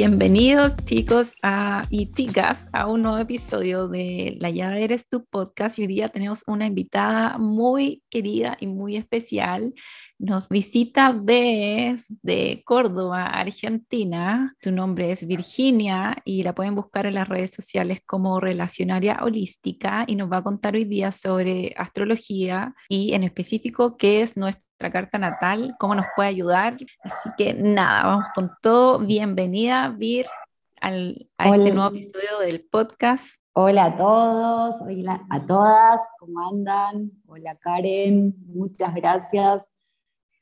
Bienvenidos chicos y chicas a un nuevo episodio de La llave eres tu podcast y hoy día tenemos una invitada muy querida y muy especial. Nos visita desde Córdoba, Argentina. Su nombre es Virginia y la pueden buscar en las redes sociales como relacionaria holística y nos va a contar hoy día sobre astrología y en específico qué es nuestra carta natal, cómo nos puede ayudar. Así que nada, vamos con todo. Bienvenida, Vir, al, a este nuevo episodio del podcast. Hola a todos, hola a todas, ¿cómo andan? Hola Karen, muchas gracias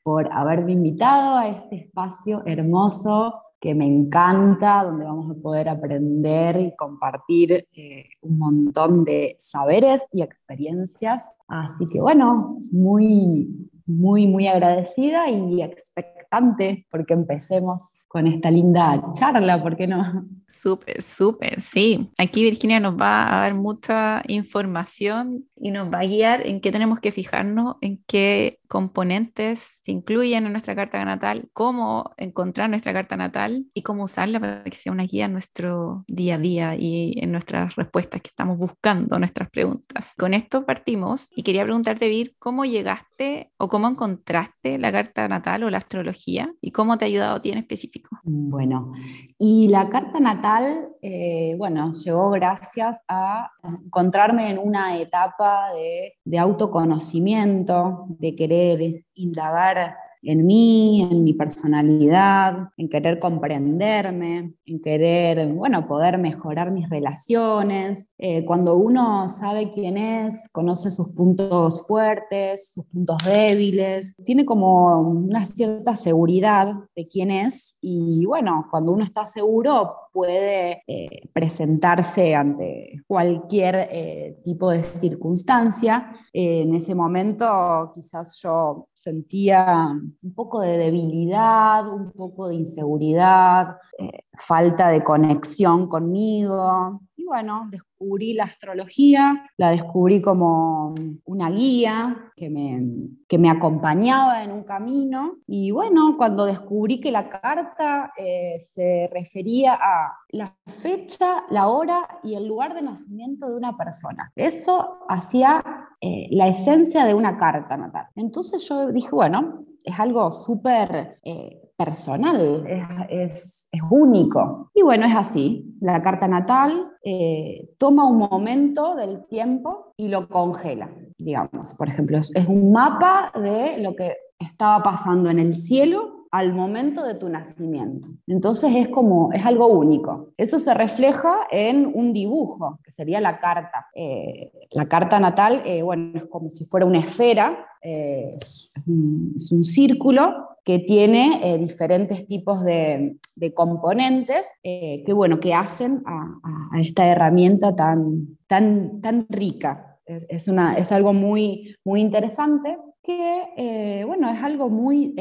por haberme invitado a este espacio hermoso que me encanta, donde vamos a poder aprender y compartir eh, un montón de saberes y experiencias. Así que bueno, muy, muy, muy agradecida y expectante porque empecemos con esta linda charla, ¿por qué no? Súper, súper, sí. Aquí Virginia nos va a dar mucha información y nos va a guiar en qué tenemos que fijarnos, en qué componentes se incluyen en nuestra carta natal, cómo encontrar nuestra carta natal y cómo usarla para que sea una guía en nuestro día a día y en nuestras respuestas que estamos buscando, nuestras preguntas. Con esto partimos y quería preguntarte, Vir, ¿cómo llegaste o cómo encontraste la carta natal o la astrología y cómo te ha ayudado a ti en específico? Bueno, y la carta natal, eh, bueno, llegó gracias a encontrarme en una etapa de, de autoconocimiento, de querer indagar en mí, en mi personalidad, en querer comprenderme, en querer, bueno, poder mejorar mis relaciones. Eh, cuando uno sabe quién es, conoce sus puntos fuertes, sus puntos débiles, tiene como una cierta seguridad de quién es y bueno, cuando uno está seguro puede eh, presentarse ante cualquier eh, tipo de circunstancia. en ese momento quizás yo sentía un poco de debilidad, un poco de inseguridad, eh, falta de conexión conmigo. Bueno, descubrí la astrología, la descubrí como una guía que me, que me acompañaba en un camino. Y bueno, cuando descubrí que la carta eh, se refería a la fecha, la hora y el lugar de nacimiento de una persona, eso hacía eh, la esencia de una carta natal. Entonces yo dije, bueno, es algo súper eh, personal, es, único. Y bueno, es así. La carta natal eh, toma un momento del tiempo y lo congela, digamos. Por ejemplo, es, un mapa de lo que estaba pasando en el cielo al momento de tu nacimiento. Entonces es como, es algo único. Eso se refleja en un dibujo, que sería la carta. Eh, la carta natal, bueno, es como si fuera una esfera es, un, círculo que tiene eh, diferentes tipos de, componentes eh, que, bueno, que hacen a, esta herramienta tan, tan, tan rica. Es, una, es algo muy, muy interesante que, eh, bueno, es algo muy,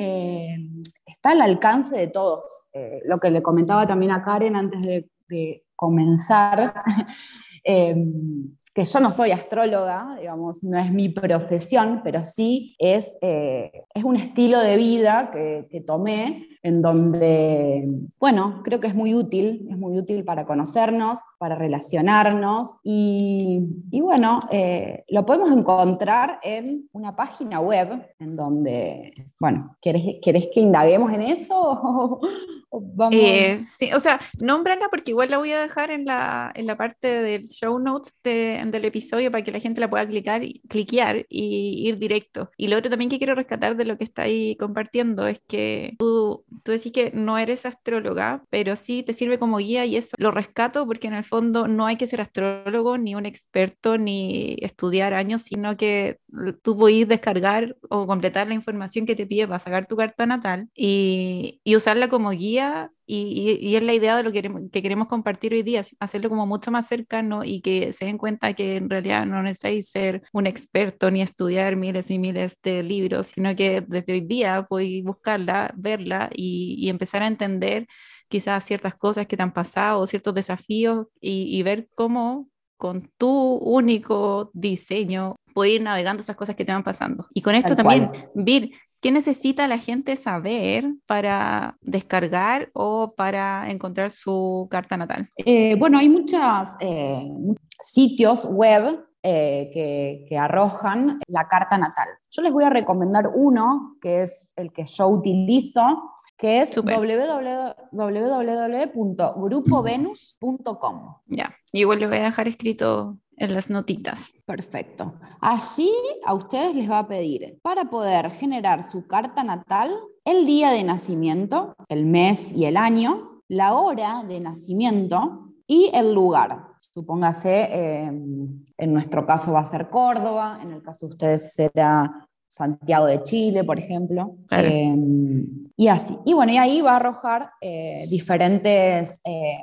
está al alcance de todos. lo que le comentaba también a Karen antes de comenzar, que yo no soy astróloga, digamos, no es mi profesión, pero sí es, eh, es un estilo de vida que, que, tomé en donde, bueno, creo que es muy útil, es muy útil para conocernos, para relacionarnos y, y bueno, eh, lo podemos encontrar en una página web en donde, bueno, ¿querés, ¿querés que indaguemos en eso? Eh, sí, o sea, nómbrala porque igual la voy a dejar en la, en la parte del show notes del episodio para que la gente la pueda clicar, cliquear y ir directo. Y lo otro también que quiero rescatar de lo que está ahí compartiendo es que tú tú decís que no eres astróloga, pero sí te sirve como guía y eso lo rescato porque en el fondo no hay que ser astrólogo, ni un experto, ni estudiar años, sino que tú podés descargar o completar la información que te pide para sacar tu carta natal y, y usarla como guía y, y, es la idea de lo que queremos, que queremos compartir hoy día, hacerlo como mucho más cercano y que se den cuenta que en realidad no necesitáis ser un experto ni estudiar miles y miles de libros, sino que desde hoy día podéis buscarla, verla y, empezar a entender quizás ciertas cosas que te han pasado, ciertos desafíos y ver cómo con tu único diseño puedes ir navegando esas cosas que te van pasando. Y con esto también, Vir, ¿qué necesita la gente saber para descargar o para encontrar su carta natal? Eh, bueno, hay muchos eh, sitios web que, que, arrojan la carta natal. Yo les voy a recomendar uno, que es el que yo utilizo, que es www.grupovenus.com. Ya, igual les voy a dejar escrito en las notitas. Perfecto. Allí a ustedes les va a pedir para poder generar su carta natal el día de nacimiento, el mes y el año, la hora de nacimiento y el lugar. Supóngase, em, en nuestro caso va a ser Córdoba, en el caso de ustedes será Santiago de Chile, por ejemplo. Em, y así. Y bueno, y ahí va a arrojar eh, diferentes, eh,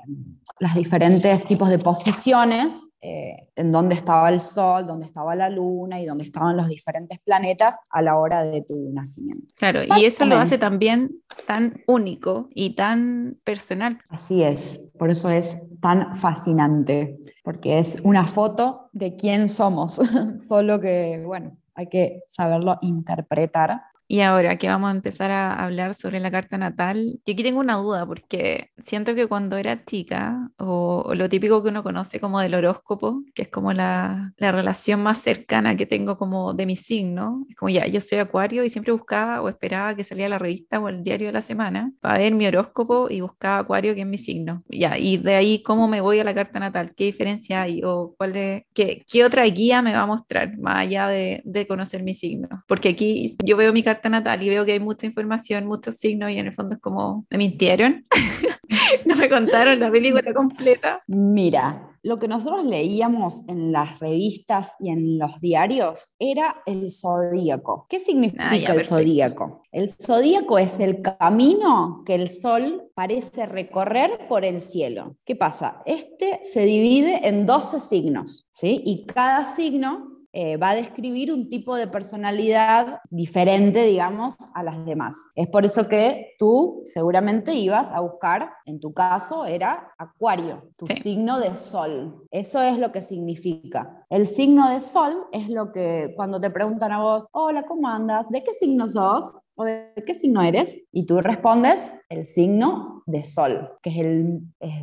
las diferentes tipos de posiciones eh, en dónde estaba el Sol, dónde estaba la Luna y dónde estaban los diferentes planetas a la hora de tu nacimiento. Claro, y eso lo hace también tan único y tan personal. Así es, por eso es tan fascinante, porque es una foto de quién somos, solo que, bueno, hay que saberlo interpretar y ahora que vamos a empezar a hablar sobre la carta natal, yo aquí tengo una duda porque siento que cuando era chica, o, lo típico que uno conoce como del horóscopo, que es como la, la, relación más cercana que tengo como de mi signo, es como ya, yo soy acuario y siempre buscaba o esperaba que saliera la revista o el diario de la semana para ver mi horóscopo y buscaba acuario que es mi signo. Ya, y de ahí cómo me voy a la carta natal, qué diferencia hay o cuál de, qué, qué otra guía me va a mostrar más allá de, de conocer mi signo. Porque aquí yo veo mi carta natal y veo que hay mucha información, muchos signos y en el fondo es como, me mintieron, no me contaron la película completa. Mira, lo que nosotros leíamos en las revistas y en los diarios era el zodíaco. ¿Qué significa ah, el zodíaco? El zodíaco es el camino que el sol parece recorrer por el cielo. ¿Qué pasa? Este se divide en 12 signos, ¿sí? Y cada signo eh, va a describir un tipo de personalidad diferente, digamos, a las demás. Es por eso que tú seguramente ibas a buscar, en tu caso era Acuario, tu signo de sol. Eso es lo que significa. El signo de sol es lo que cuando te preguntan a vos, hola, ¿cómo andas? ¿De qué signo sos? ¿O de qué signo eres? Y tú respondes el signo de sol, que es, el,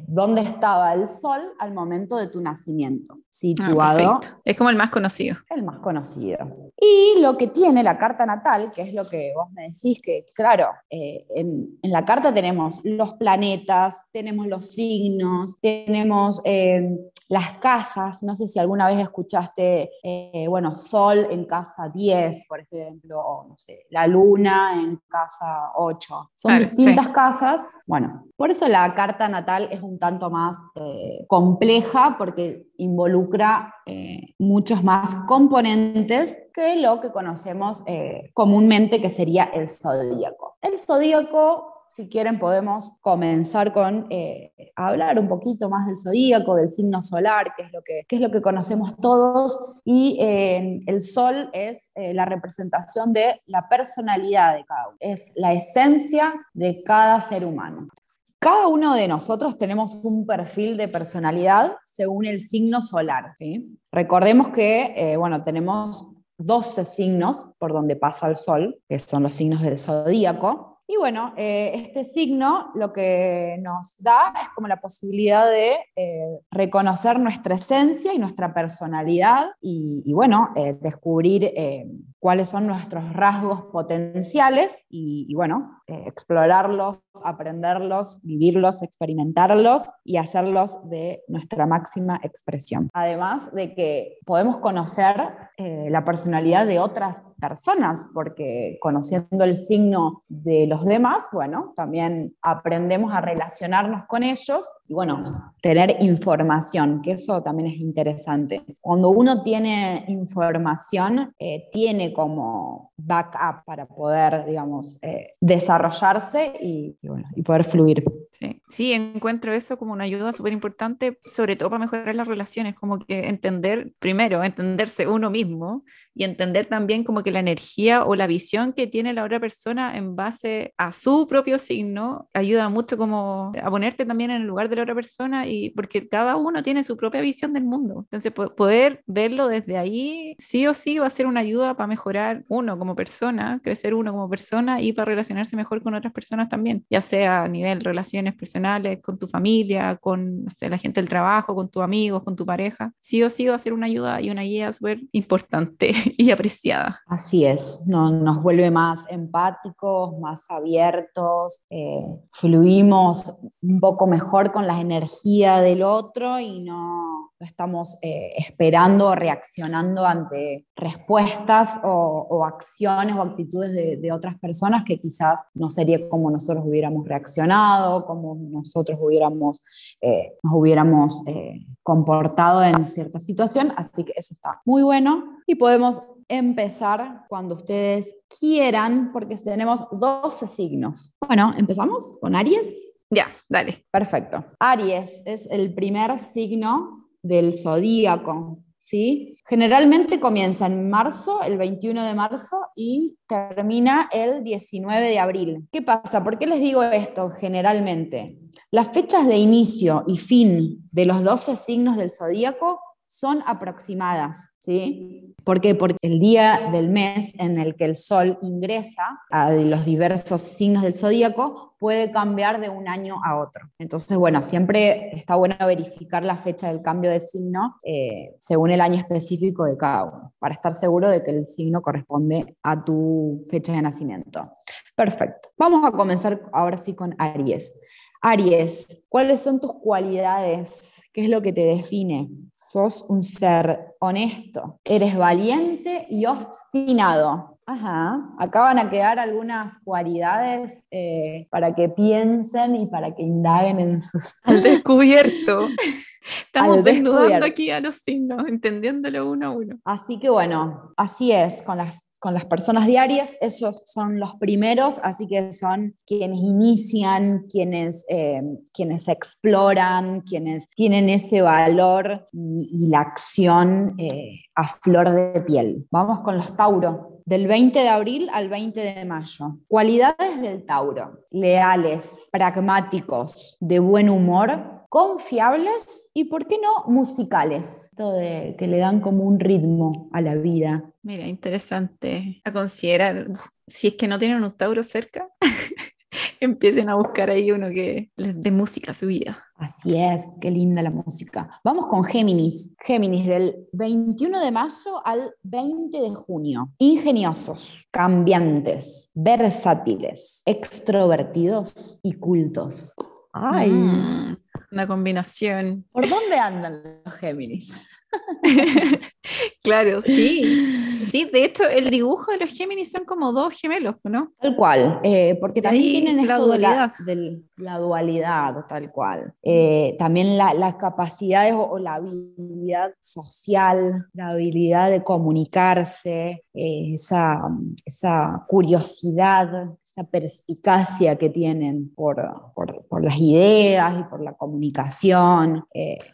donde estaba el sol al momento de tu nacimiento, situado. Ah, es como el más conocido. El más conocido. Y lo que tiene la carta natal, que es lo que vos me decís, que claro, eh, en, la carta tenemos los planetas, tenemos los signos, tenemos eh, las casas, no sé si alguna vez escuchaste, eh, bueno, Sol en casa 10, por ejemplo, o no sé, la Luna en casa 8. Son distintas casas. Bueno, por eso la carta natal es un tanto más eh, compleja porque involucra eh, muchos más componentes que lo que conocemos comúnmente que sería el zodíaco. El zodíaco si quieren podemos comenzar con eh, hablar un poquito más del zodíaco, del signo solar, que es lo que, es lo que conocemos todos, y eh, el sol es eh, la representación de la personalidad de cada uno, es la esencia de cada ser humano. Cada uno de nosotros tenemos un perfil de personalidad según el signo solar. Recordemos que, bueno, tenemos 12 signos por donde pasa el sol, que son los signos del zodíaco, y bueno, eh, este signo lo que nos da es como la posibilidad de eh, reconocer nuestra esencia y nuestra personalidad y, bueno, eh, descubrir cuáles son nuestros rasgos potenciales y, bueno, explorarlos, aprenderlos, vivirlos, experimentarlos y hacerlos de nuestra máxima expresión. Además de que podemos conocer la personalidad de otras personas, porque conociendo el signo de los demás, bueno, también aprendemos a relacionarnos con ellos y bueno, tener información, que eso también es interesante. Cuando uno tiene información, eh, tiene como backup para poder, digamos, eh, desarrollarse y, bueno, y poder fluir. Sí. Sí, encuentro eso como una ayuda súper importante, sobre todo para mejorar las relaciones, como que entender, primero, entenderse uno mismo y entender también como que la energía o la visión que tiene la otra persona en base a su propio signo ayuda mucho como a ponerte también en el lugar de la otra persona y porque cada uno tiene su propia visión del mundo. Entonces, poder verlo desde ahí, sí o sí, va a ser una ayuda para mejorar uno como persona, crecer uno como persona y para relacionarse mejor con otras personas también, ya sea a nivel relaciones personales, con tu familia, con la gente del trabajo, con tus amigos, con tu pareja. Sí o sí va a ser una ayuda y una guía súper importante y apreciada. Así es, no, nos vuelve más empáticos, más abiertos, eh, fluimos un poco mejor con la energía del otro y no, estamos eh, esperando o reaccionando ante respuestas o, acciones o actitudes de, otras personas que quizás no sería como nosotros hubiéramos reaccionado, como nosotros hubiéramos, eh, nos hubiéramos comportado en cierta situación. Así que eso está muy bueno y podemos empezar cuando ustedes quieran, porque tenemos 12 signos. Bueno, empezamos con Aries. Ya, dale. Perfecto. Aries es el primer signo del zodíaco. ¿Sí? Generalmente comienza en marzo, el 21 de marzo, y termina el 19 de abril. ¿Qué pasa? ¿Por qué les digo esto generalmente? Las fechas de inicio y fin de los 12 signos del zodíaco son aproximadas, ¿sí? ¿Por qué? Porque el día del mes en el que el Sol ingresa a los diversos signos del zodíaco puede cambiar de un año a otro. Entonces, bueno, siempre está bueno verificar la fecha del cambio de signo eh, según el año específico de cada uno, para estar seguro de que el signo corresponde a tu fecha de nacimiento. Perfecto. Vamos a comenzar ahora sí con Aries. Aries, ¿cuáles son tus cualidades? ¿Qué es lo que te define? Sos un ser honesto, eres valiente y obstinado. Ajá, acá van a quedar algunas cualidades eh, para que piensen y para que indaguen en sus... Al descubierto. Estamos desnudando aquí a los signos, entendiéndolo uno a uno. Así que bueno, así es, con las con las personas diarias, esos son los primeros, así que son quienes inician, quienes, eh, quienes exploran, quienes tienen ese valor y, la acción eh, a flor de piel. Vamos con los Tauro. Del 20 de abril al 20 de mayo. Cualidades del Tauro. Leales, pragmáticos, de buen humor, confiables y, ¿por qué no, musicales? Esto de que le dan como un ritmo a la vida. Mira, interesante a considerar. Si es que no tienen un Tauro cerca, empiecen a buscar ahí uno que les dé música a su vida. Así es, qué linda la música. Vamos con Géminis. Géminis del 21 de mayo al 20 de junio. Ingeniosos, cambiantes, versátiles, extrovertidos y cultos. Ay, mm, una combinación. ¿Por dónde andan los Géminis? claro, sí. Sí, de hecho, el dibujo de los Géminis son como dos gemelos, ¿no? Tal cual, eh, porque también tienen la dualidad. De la, dualidad, tal cual. Eh, también las capacidades o, la habilidad social, la habilidad de comunicarse, eh, esa, esa curiosidad, esa perspicacia que tienen por, por, por, las ideas y por la comunicación.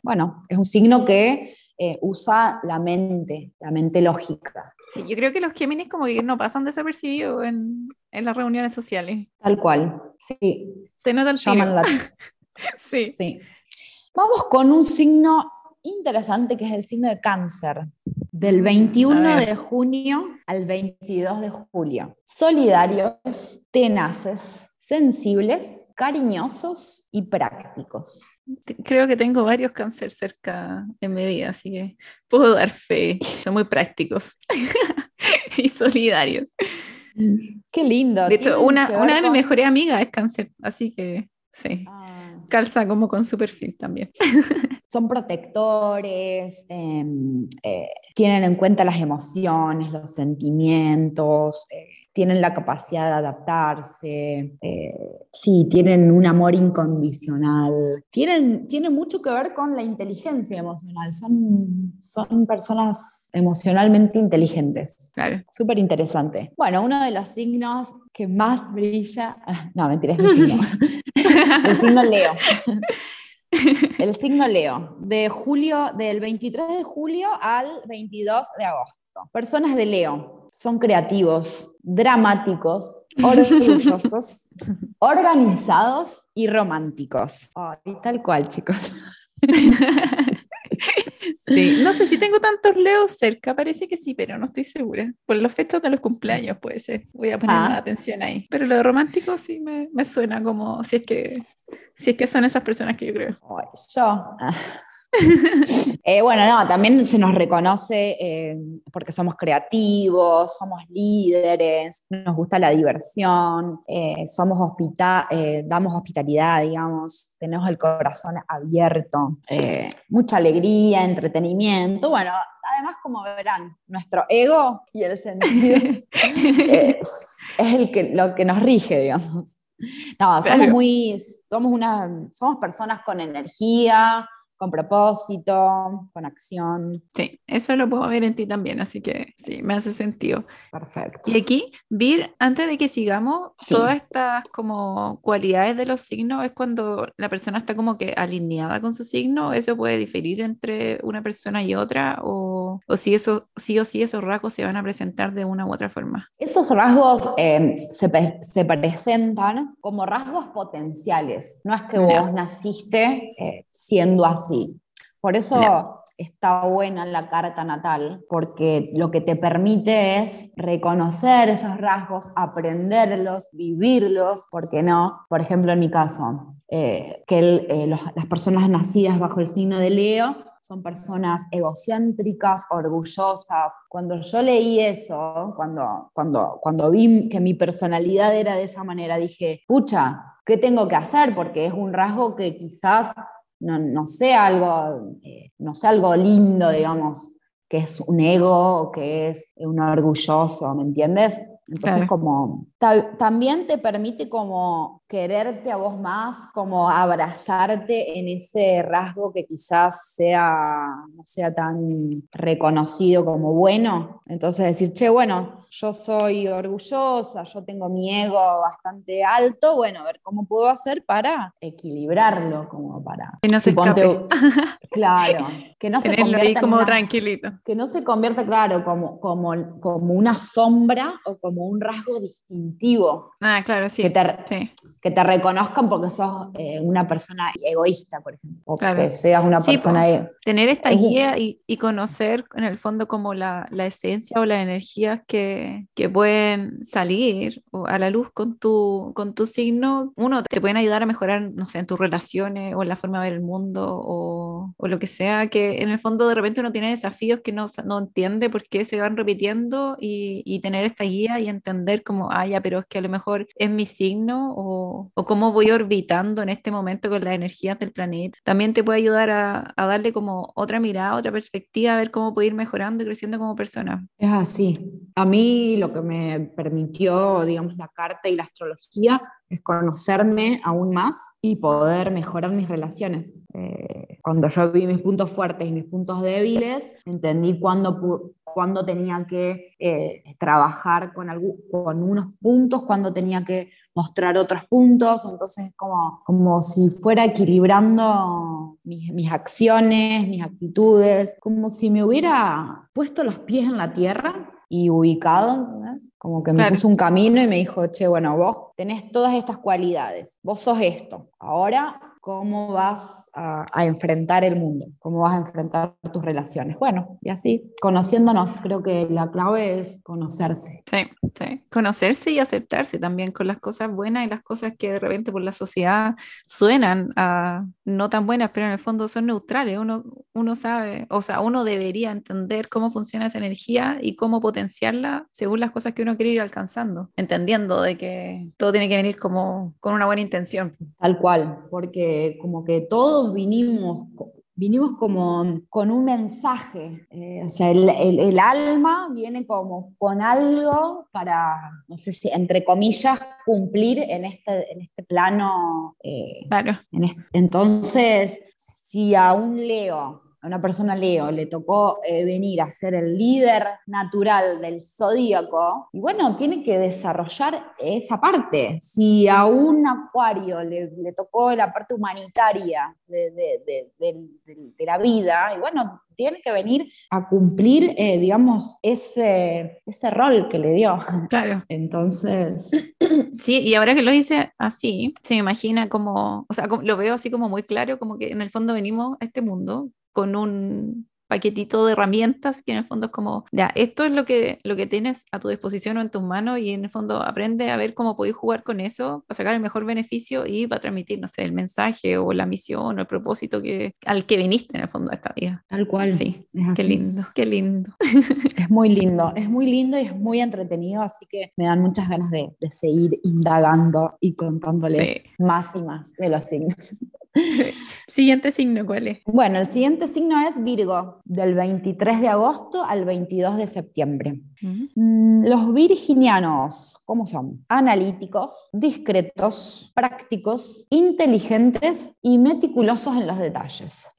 bueno, es un signo que eh, usa la mente, la mente lógica. Sí, yo creo que los Géminis como que no pasan desapercibidos en, en las reuniones sociales. Tal cual, sí. Se nota el Llaman sí. sí. Vamos con un signo interesante que es el signo de cáncer, del 21 mm, de junio al 22 de julio. Solidarios, tenaces, sensibles, cariñosos y prácticos. Creo que tengo varios cáncer cerca en mi vida, así que puedo dar fe. Son muy prácticos y solidarios. Qué lindo. De hecho, una, una de mis mejores amigas es cáncer, así que sí. Ah. Calza como con su perfil también. Son protectores, em, eh, tienen en cuenta las emociones, los sentimientos, eh, tienen la capacidad de adaptarse, eh, sí, tienen un amor incondicional, tienen, tienen mucho que ver con la inteligencia emocional, son, son personas emocionalmente inteligentes. Claro. Súper interesante. Bueno, uno de los signos que más brilla, no, mentira, es mi signo. el signo Leo. El signo Leo, de julio, del 23 de julio al 22 de agosto. Personas de Leo son creativos, dramáticos, orgullosos, organizados y románticos. y tal cual, chicos. Sí, no sé si tengo tantos leos cerca, parece que sí, pero no estoy segura. Por los festas de los cumpleaños puede ser. Voy a poner ah. más atención ahí. Pero lo de romántico sí me, me, suena como si es que si es que son esas personas que yo creo. yo. Eh, bueno, no, también se nos reconoce eh, porque somos creativos, somos líderes, nos gusta la diversión, eh, somos hospital, damos hospitalidad, digamos, tenemos el corazón abierto, mucha alegría, entretenimiento. Bueno, además, como verán, nuestro ego y el sentido es, el que, lo que nos rige, digamos. No, somos muy, somos una, somos personas con energía, con propósito, con acción. Sí, eso lo puedo ver en ti también, así que sí, me hace sentido. Perfecto. Y aquí, Vir, antes de que sigamos, todas estas como cualidades de los signos es cuando la persona está como que alineada con su signo, eso puede diferir entre una persona y otra, o, o si eso, sí o sí esos rasgos se van a presentar de una u otra forma. Esos rasgos eh, se, se, presentan como rasgos potenciales, no es que vos naciste eh, siendo así por eso está buena la carta natal, porque lo que te permite es reconocer esos rasgos, aprenderlos, vivirlos, ¿por qué no? Por ejemplo, en mi caso, eh, que eh, las personas nacidas bajo el signo de Leo son personas egocéntricas, orgullosas. Cuando yo leí eso, cuando, cuando, cuando vi que mi personalidad era de esa manera, dije, pucha, ¿qué tengo que hacer? Porque es un rasgo que quizás no, no sea algo, eh, no sea algo lindo, digamos, que es un ego, que es un orgulloso, ¿me entiendes? Entonces, como también te permite como quererte a vos más, como abrazarte en ese rasgo que quizás sea, no sea tan reconocido como bueno. Entonces decir, che, bueno, yo soy orgullosa, yo tengo mi ego bastante alto, bueno, a ver cómo puedo hacer para equilibrarlo, como para... Que no se escape. claro, que no se convierta como tranquilito. Que no se convierta, claro, como, como, como una sombra o como un rasgo distintivo. Ah, claro, sí. Que te, que te reconozcan porque sos eh, una persona egoísta, por ejemplo. O que seas una persona... E-, tener esta guía y, y, conocer en el fondo como la, la esencia o las energías que que, pueden salir a la luz con tu, con tu signo, uno, te pueden ayudar a mejorar, no sé, en tus relaciones o en la forma de ver el mundo o, o lo que sea, que en el fondo de repente uno tiene desafíos que no, no entiende por qué se van repitiendo y, y, tener esta guía y entender como, ah, ya, pero es que a lo mejor es mi signo o, o cómo voy orbitando en este momento con las energías del planeta. También te puede ayudar a, a darle como otra mirada, otra perspectiva, a ver cómo puede ir mejorando y creciendo como persona. Es así. A mí lo que me permitió, digamos, la carta y la astrología es conocerme aún más y poder mejorar mis relaciones. Eh, cuando yo vi mis puntos fuertes y mis puntos débiles, entendí cuándo, cuándo tenía que eh, trabajar con, con unos puntos, cuándo tenía que mostrar otros puntos, entonces como, como si fuera equilibrando mis acciones, mis actitudes, como si me hubiera puesto los pies en la tierra y ubicado, como que me puso un camino y me dijo, che, bueno, vos tenés todas estas cualidades, vos sos esto, ahora cómo vas a, enfrentar el mundo, cómo vas a enfrentar tus relaciones. Bueno, y así, conociéndonos, creo que la clave es conocerse. Sí, sí, conocerse y aceptarse también con las cosas buenas y las cosas que de repente por la sociedad suenan a no tan buenas, pero en el fondo son neutrales. Uno, uno sabe, o sea, uno debería entender cómo funciona esa energía y cómo potenciarla según las cosas que uno quiere ir alcanzando, entendiendo de que todo tiene que venir como con una buena intención. Tal cual, porque como que todos vinimos, vinimos como con un mensaje, eh, o sea, el, alma viene como con algo para, no sé si, entre comillas, cumplir en este, en este plano. Eh, claro. entonces, si a un Leo a una persona Leo le tocó eh, venir a ser el líder natural del zodíaco, y bueno, tiene que desarrollar esa parte. Si a un acuario le, tocó la parte humanitaria de, de, la vida, y bueno, tiene que venir a cumplir, eh, digamos, ese, ese rol que le dio. Claro. Entonces. Sí, y ahora que lo dice así, se me imagina como, o sea, lo veo así como muy claro, como que en el fondo venimos a este mundo con un paquetito de herramientas que en el fondo es como, ya, esto es lo que, lo que tienes a tu disposición o en tus manos y en el fondo aprende a ver cómo podéis jugar con eso para sacar el mejor beneficio y para transmitir, no sé, el mensaje o la misión o el propósito que, al que viniste en el fondo de esta vida. Tal cual. Sí, qué lindo, qué lindo. Es muy lindo, es muy lindo y es muy entretenido, así que me dan muchas ganas de, de seguir indagando y contándoles más y más de los signos. Siguiente signo, ¿cuál es? Bueno, el siguiente signo es Virgo, del 23 de agosto al 22 de septiembre. Mm, los virginianos, ¿cómo son? Analíticos, discretos, prácticos, inteligentes y meticulosos en los detalles.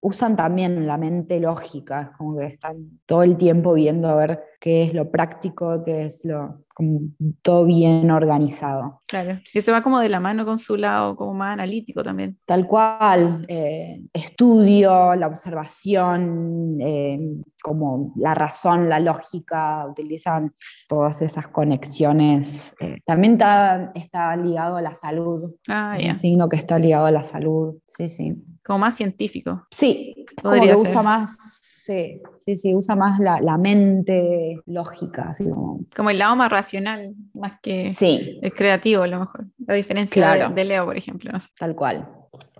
Usan también la mente lógica, es como que están todo el tiempo viendo a ver qué es lo práctico, qué es lo como todo bien organizado. Claro, eso va como de la mano con su lado como más analítico también. Tal cual, eh, estudio, la observación, eh, como la razón, la lógica, utilizan todas esas conexiones. Eh, también está, ligado a la salud, ah, un signo que está ligado a la salud, sí, sí. Como más científico. Sí, como que usa más Sí, sí, sí, usa más la, mente lógica. Como el lado más racional, más que sí. el creativo, a lo mejor. La diferencia de, Leo, por ejemplo. Tal cual.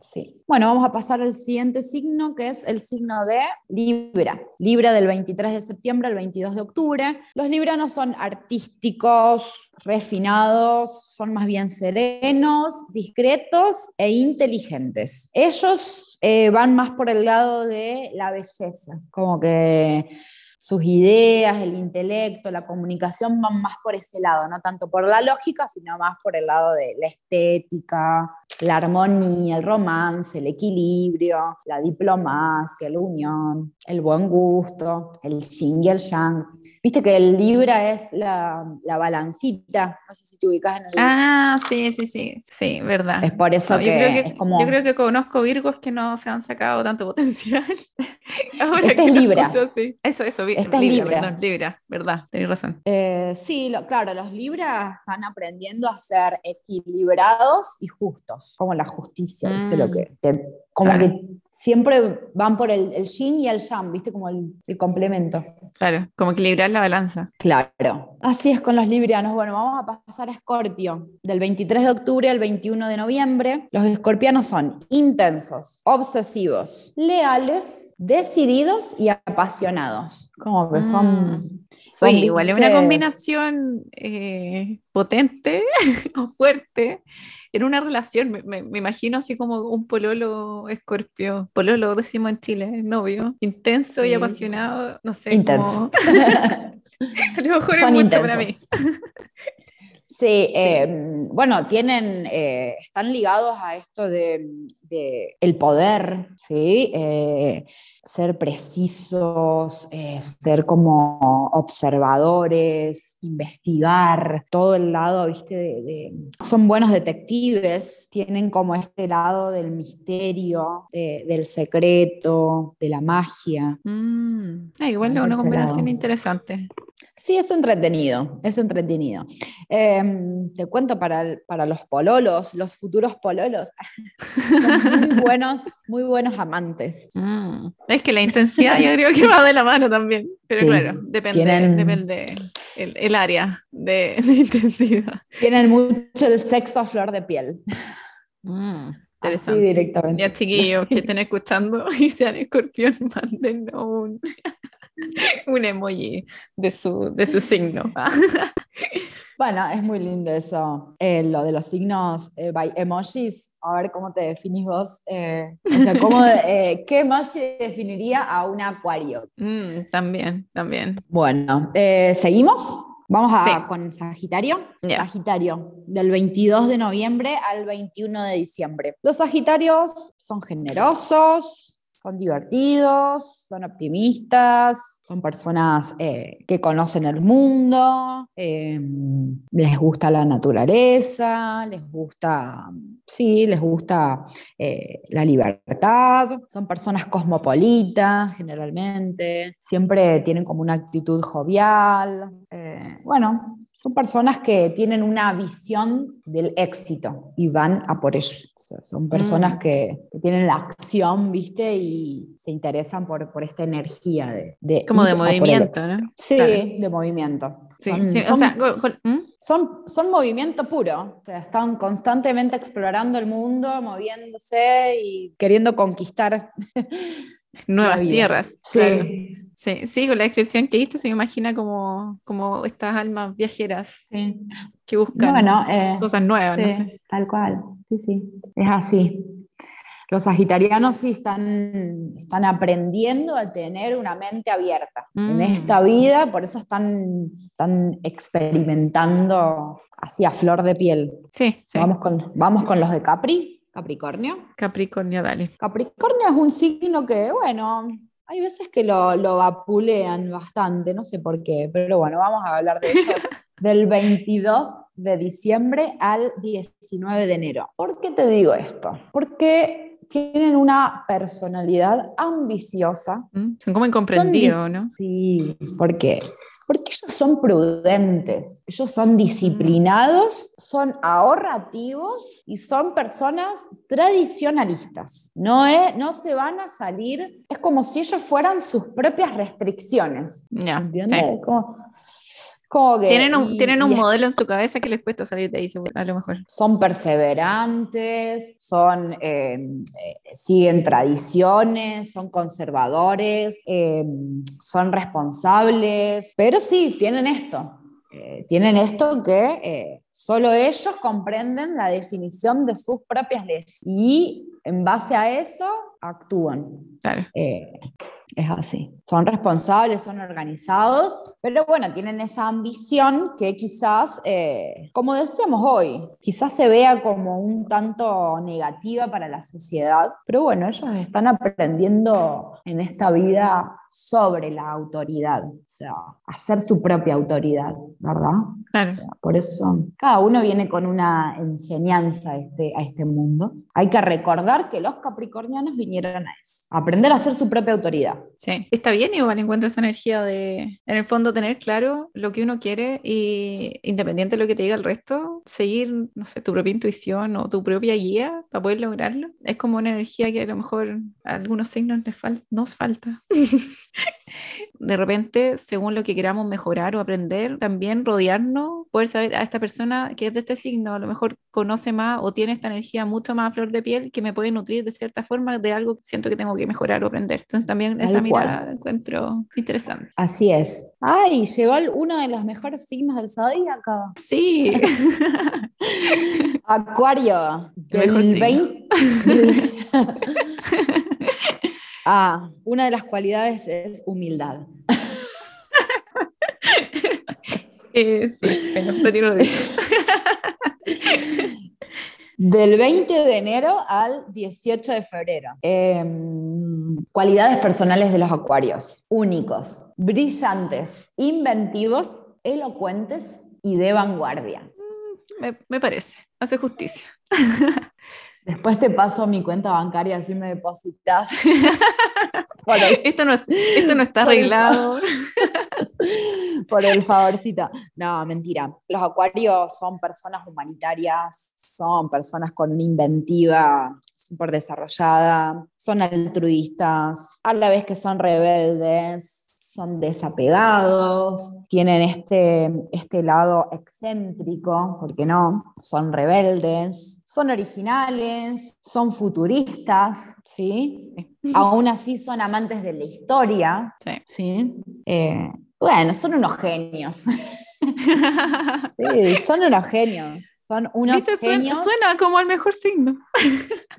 Sí. Bueno, vamos a pasar al siguiente signo, que es el signo de Libra. Libra del 23 de septiembre al 22 de octubre. Los libranos son artísticos, refinados, son más bien serenos, discretos e inteligentes. Ellos eh, van más por el lado de la belleza, como que sus ideas, el intelecto, la comunicación van más por ese lado, no tanto por la lógica, sino más por el lado de la estética, la armonía, el romance, el equilibrio, la diplomacia, la unión, el buen gusto, el yin y el yang. Viste que el Libra es la, la balancita, no sé si te ubicas en el... Ah, sí, sí, sí, sí, verdad. Es por eso que, yo creo que, es como... Yo creo que conozco Virgos que no se han sacado tanto potencial. Ahora este es Libra. sí. Eso, eso, este es Libra. Perdón, Libra, verdad, tenés razón. Eh, sí, claro, los Libras están aprendiendo a ser equilibrados y justos, como la justicia, ¿viste? Lo mm. que como que siempre van por el, el, yin y el yang, ¿viste? Como el, complemento. Claro, como equilibrar la balanza. Claro. Así es con los librianos. Bueno, vamos a pasar a Escorpio. Del 23 de octubre al 21 de noviembre, los escorpianos son intensos, obsesivos, leales, decididos y apasionados. Como que son... Mm. igual es una combinación eh, potente o fuerte en una relación, me, me, imagino así como un pololo escorpio, pololo decimos en Chile, novio, intenso y apasionado, no sé. Intenso. a lo mejor es mucho para mí. Sí, em, bueno, tienen, eh, están ligados a esto de, el poder, ¿sí? Eh, ser precisos, eh, ser como observadores, investigar, todo el lado, ¿viste? De, son buenos detectives, tienen como este lado del misterio, del secreto, de la magia. Mm. Ah, igual es una combinación interesante. Sí, es entretenido, es entretenido. Em, te cuento para, para los pololos, los futuros pololos, son muy buenos, muy buenos amantes. Mm. Es que la intensidad yo creo que va de la mano también, pero claro, depende, depende el, área de, intensidad. Tienen mucho el sexo a flor de piel. Mm. Interesante. Sí, directamente. Ya chiquillos que estén escuchando y sean escorpión, manden un, un emoji de su, de su signo. Bueno, es muy lindo eso, eh, lo de los signos eh, by emojis. A ver cómo te definís vos. Eh, o sea, ¿cómo, ¿qué emoji definiría a un acuario? Mm, también, también. Bueno, ¿seguimos? Vamos a, con Sagitario. Sagitario, del 22 de noviembre al 21 de diciembre. Los Sagitarios son generosos, son divertidos, son optimistas, son personas eh, que conocen el mundo, em, les gusta la naturaleza, les gusta, sí, les gusta eh, la libertad, son personas cosmopolitas generalmente, siempre tienen como una actitud jovial. Eh, bueno, son personas que tienen una visión del éxito y van a por ello. son personas mm. que, tienen la acción, ¿viste? Y se interesan por, por esta energía de... Como de movimiento, ¿no? Sí, de movimiento. Sí, son, o sea, ¿Mm? son, son, movimiento puro, o sea, están constantemente explorando el mundo, moviéndose y queriendo conquistar nuevas tierras. Sí. Sí, sí, con la descripción que diste se me imagina como, como estas almas viajeras que buscan eh, cosas nuevas. Tal cual, sí, sí, es así. Los sagitarianos sí están, están aprendiendo a tener una mente abierta en mm. esta vida, por eso están, están experimentando así a flor de piel. Sí, Vamos, con, vamos con los de Capri. Capricornio. Capricornio, dale. Capricornio es un signo que, bueno, hay veces que lo, lo vapulean bastante, no sé por qué, pero bueno, vamos a hablar de ellos del 22 de diciembre al 19 de enero. ¿Por qué te digo esto? Porque tienen una personalidad ambiciosa. Mm, son como incomprendidos, ¿no? Sí, ¿por qué? Porque ellos son prudentes, ellos son disciplinados, son ahorrativos y son personas tradicionalistas. No, es, no se van a salir, es como si ellos fueran sus propias restricciones. ¿Entiendes? Tienen un, tienen un modelo en su cabeza que les cuesta salir de ahí, a lo mejor. Son perseverantes, son, eh, eh, siguen tradiciones, son conservadores, eh, son responsables, pero sí, tienen esto. tienen esto que solo ellos comprenden la definición de sus propias leyes y en base a eso actúan. Claro es así. Son responsables, son organizados, pero bueno, tienen esa ambición que quizás, eh, como decíamos hoy, quizás se vea como un tanto negativa para la sociedad, pero bueno, ellos están aprendiendo en esta vida sobre la autoridad, o sea, hacer su propia autoridad, ¿verdad? Claro. por eso cada uno viene con una enseñanza a este, a este mundo. Hay que recordar que los capricornianos vinieron a eso, aprender a hacer su propia autoridad. Sí, está bien igual encuentro esa energía de, en el fondo, tener claro lo que uno quiere y independiente de lo que te diga el resto, seguir, no sé, tu propia intuición o tu propia guía para poder lograrlo. Es como una energía que a lo mejor a algunos signos les nos falta. de repente, según lo que queramos mejorar o aprender, también rodearnos, poder saber a esta persona que es de este signo, a lo mejor conoce más o tiene esta energía mucho más de piel que me puede nutrir de cierta forma de algo que siento que tengo que mejorar o aprender. Entonces también esa mirada la encuentro interesante. Así es. Ay, llegó uno de los mejores signos del zodíaco. Sí. Acuario. Del 20. Ah, una de las cualidades es humildad. Eh, sí, pero Del 20 de enero al 18 de febrero. Em, cualidades personales de los acuarios. Únicos, brillantes, inventivos, elocuentes y de vanguardia. Mm, me, me parece, hace justicia. Después te paso mi cuenta bancaria así me depositas. esto, no, esto no está arreglado. Por el favorcito. No, mentira. Los acuarios son personas humanitarias, son personas con una inventiva súper desarrollada, son altruistas, a la vez que son rebeldes, son desapegados, tienen este, este lado excéntrico, porque no, son rebeldes, son originales, son futuristas, ¿sí? Aún así son amantes de la historia, ¿sí? Eh, bueno, son unos genios. sí, son unos genios. Son unos suena, suena, como el mejor signo.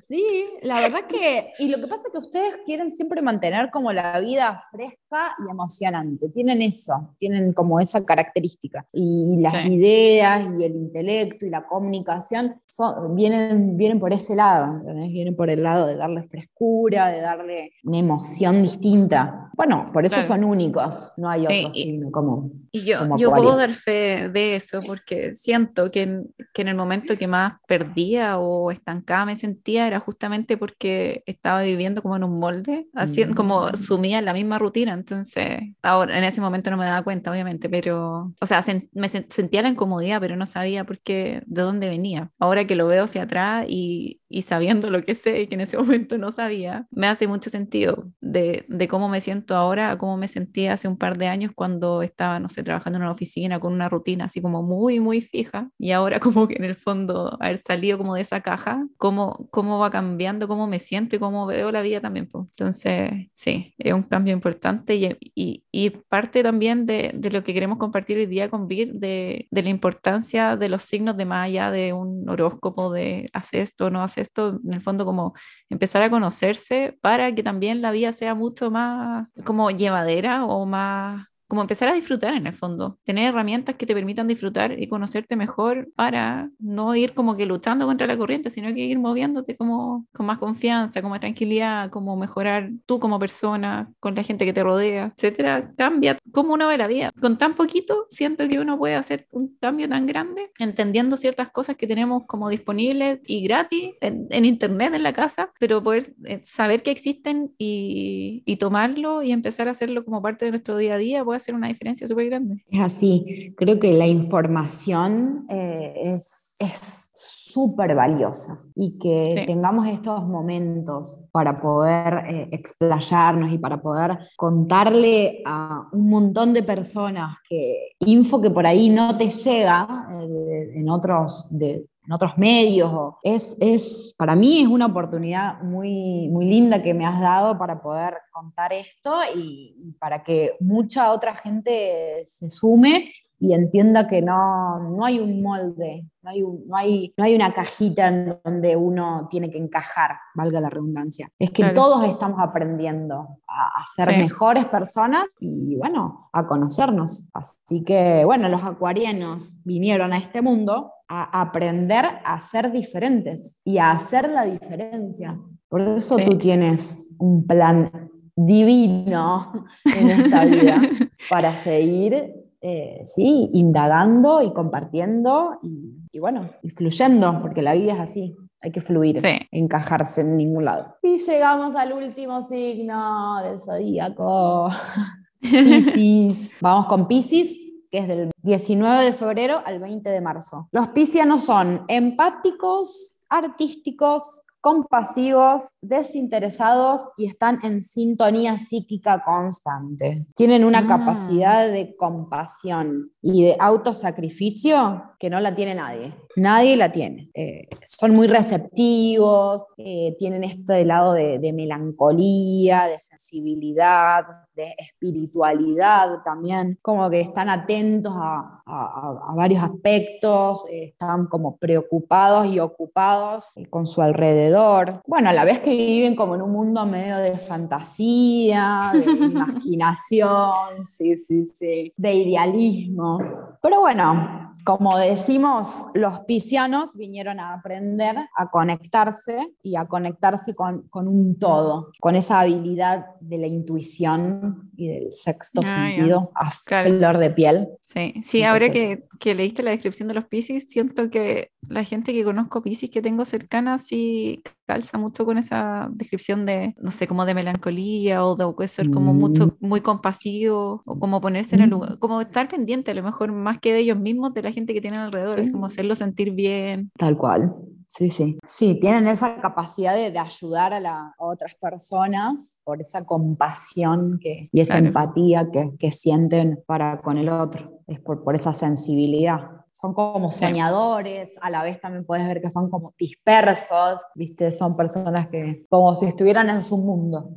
Sí, la verdad que, y lo que pasa es que ustedes quieren siempre mantener como la vida fresca y emocionante, tienen eso, tienen como esa característica. Y las ideas y el intelecto y la comunicación son, vienen, vienen por ese lado, vienen por el lado de darle frescura, de darle una emoción distinta. Bueno, por eso son únicos, no hay otro signo común. Y yo, yo puedo dar fe de eso porque siento que en, que en el momento que más perdía o estancada me sentía era justamente porque estaba viviendo como en un molde, como mm. sumía en la misma rutina. Entonces, ahora en ese momento no me daba cuenta, obviamente, pero, o sea, me sentía la incomodidad, pero no sabía por qué, de dónde venía. Ahora que lo veo hacia atrás y, y sabiendo lo que sé y que en ese momento no sabía, me hace mucho sentido de, de cómo me siento ahora a cómo me sentía hace un par de años cuando estaba, no sé, trabajando en una oficina con una rutina así como muy, muy fija y ahora como que en el fondo haber salido como de esa caja, cómo, cómo va cambiando, cómo me siento y cómo veo la vida también. Pues. Entonces, sí, es un cambio importante y, y, y parte también de, de, lo que queremos compartir hoy día con Vir, de, de, la importancia de los signos de más allá de un horóscopo de hace esto, no hace esto, en el fondo como empezar a conocerse para que también la vida sea mucho más como llevadera o más como empezar a disfrutar en el fondo, tener herramientas que te permitan disfrutar y conocerte mejor para no ir como que luchando contra la corriente, sino que ir moviéndote como con más confianza, con más tranquilidad, como mejorar tú como persona, con la gente que te rodea, etcétera. Cambia como uno ve la vida. Con tan poquito siento que uno puede hacer un cambio tan grande, entendiendo ciertas cosas que tenemos como disponibles y gratis en, internet, en la casa, pero poder eh, saber que existen y, y tomarlo y empezar a hacerlo como parte de nuestro día a día, puede hacer una diferencia súper grande. Es así, creo que la información eh, es... es súper valiosa y que tengamos estos momentos para poder eh, explayarnos y para poder contarle a un montón de personas que info que por ahí no te llega eh, en otros de, en otros medios. Es, es, para mí es una oportunidad muy, muy linda que me has dado para poder contar esto y, para que mucha otra gente se sume y entienda que no, no hay un molde, no hay, no, hay, no hay una cajita en donde uno tiene que encajar, valga la redundancia. Es que todos estamos aprendiendo a, ser mejores personas y bueno, a conocernos. Así que bueno, los acuarianos vinieron a este mundo a aprender a ser diferentes y a hacer la diferencia. Por eso tú tienes un plan divino en esta vida para seguir eh, sí, indagando y compartiendo y, bueno, y fluyendo, porque la vida es así, hay que fluir, encajarse en ningún lado. Y llegamos al último signo del zodíaco, Piscis. Vamos con Piscis, que es del 19 de febrero al 20 de marzo. Los piscianos son empáticos, artísticos, compasivos, desinteresados y están en sintonía psíquica constante. Tienen una ah. capacidad de compasión y de autosacrificio que no la tiene nadie. Nadie la tiene. Eh, son muy receptivos, eh, tienen este lado de, melancolía, de sensibilidad, de espiritualidad también, como que están atentos a, varios aspectos, eh, están como preocupados y ocupados con su alrededor. Bueno, a la vez que viven como en un mundo medio de fantasía, de imaginación, sí, sí, sí, de idealismo. Pero bueno, como decimos, los piscianos vinieron a aprender a conectarse y a conectarse con, un todo, con esa habilidad de la intuición y del sexto ah, sentido a flor de piel. Sí, sí ahora que, que, leíste la descripción de los piscis, siento que la gente que conozco piscis que tengo cercana sí calza mucho con esa descripción de, no sé, como de melancolía o de ser como mucho, mm. muy compasivo o como ponerse en el lugar, mm. como estar pendiente a lo mejor más que de ellos mismos, de la gente que tienen alrededor, es como hacerlo sentir bien. Tal cual. Sí, sí. Sí, tienen esa capacidad de, ayudar a, la, otras personas por esa compasión que, y esa empatía que, que, sienten para con el otro, es por, por esa sensibilidad. Son como soñadores, a la vez también puedes ver que son como dispersos, ¿viste? Son personas que como si estuvieran en su mundo.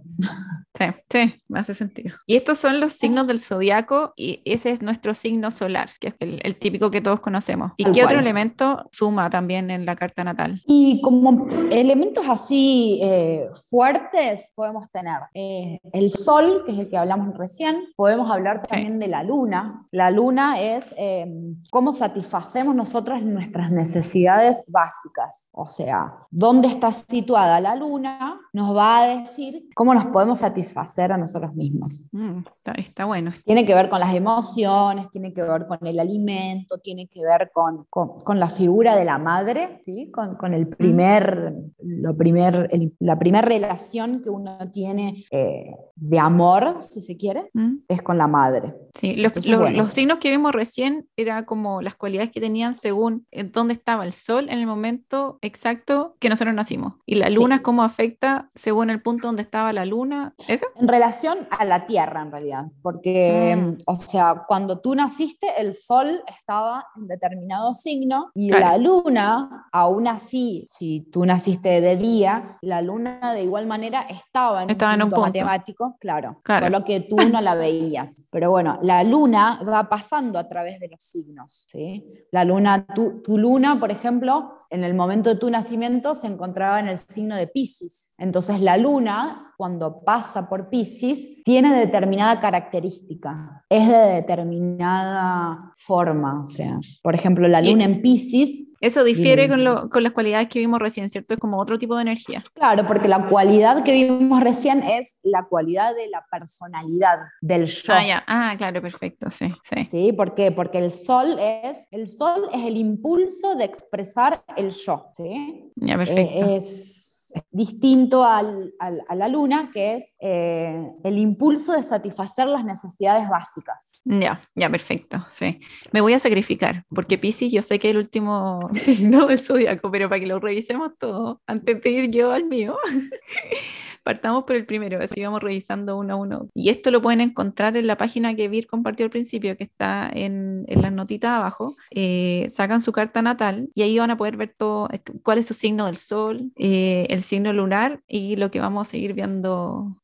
Sí, sí, me hace sentido. Y estos son los signos del zodiaco y ese es nuestro signo solar, que es el, típico que todos conocemos. ¿Y qué otro elemento suma también en la carta natal? Y como elementos así eh, fuertes podemos tener eh, el sol, que es el que hablamos recién, podemos hablar también de la luna. La luna es eh, cómo satisfacemos nosotros nuestras necesidades básicas, o sea, dónde está situada la luna nos va a decir cómo nos podemos satisfacer a nosotros mismos. Mm, está, bueno. Tiene que ver con las emociones, tiene que ver con el alimento, tiene que ver con, con, la figura de la madre, ¿sí? con, con el primer, lo primer, la primera relación que uno tiene eh, de amor, si se quiere, mm. es con la madre. Sí, los, los, signos que vimos recién era como las cualidades que tenían según dónde estaba el sol en el momento exacto que nosotros nacimos. Y la luna, cómo afecta según el punto donde estaba la luna. En relación a la Tierra, en realidad, porque, mm. o sea, cuando tú naciste, el Sol estaba en determinado signo y la Luna, aún así, si tú naciste de día, la Luna de igual manera estaba en, un, punto matemático, claro, solo que tú no la veías. Pero bueno, la Luna va pasando a través de los signos, ¿sí? La Luna, tu, tu Luna, por ejemplo, en el momento de tu nacimiento se encontraba en el signo de Pisces. Entonces la luna, cuando pasa por Pisces, tiene determinada característica, es de determinada forma. O sea, por ejemplo, la luna en Pisces eso difiere con, las cualidades que vimos recién, ¿cierto? Es como otro tipo de energía. Claro, porque la cualidad que vimos recién es la cualidad de la personalidad, del yo. Ah, ya. ah claro, perfecto, sí, sí. Sí, ¿por qué? Porque el sol es, el sol es el impulso de expresar el yo, ¿sí? Ya, perfecto. Eh, es distinto a la luna, que es eh, el impulso de satisfacer las necesidades básicas. Ya, ya, perfecto, sí. Me voy a sacrificar, porque Pisces yo sé que es el último signo del zodiaco, pero para que lo revisemos todo, antes de ir yo al mío. Partamos por el primero, así vamos revisando uno a uno. Y esto lo pueden encontrar en la página que Vir compartió al principio, que está en, en las notitas abajo. Eh, sacan su carta natal y ahí van a poder ver todo, eh, cuál es su signo del sol, eh, el signo lunar y lo que vamos a seguir viendo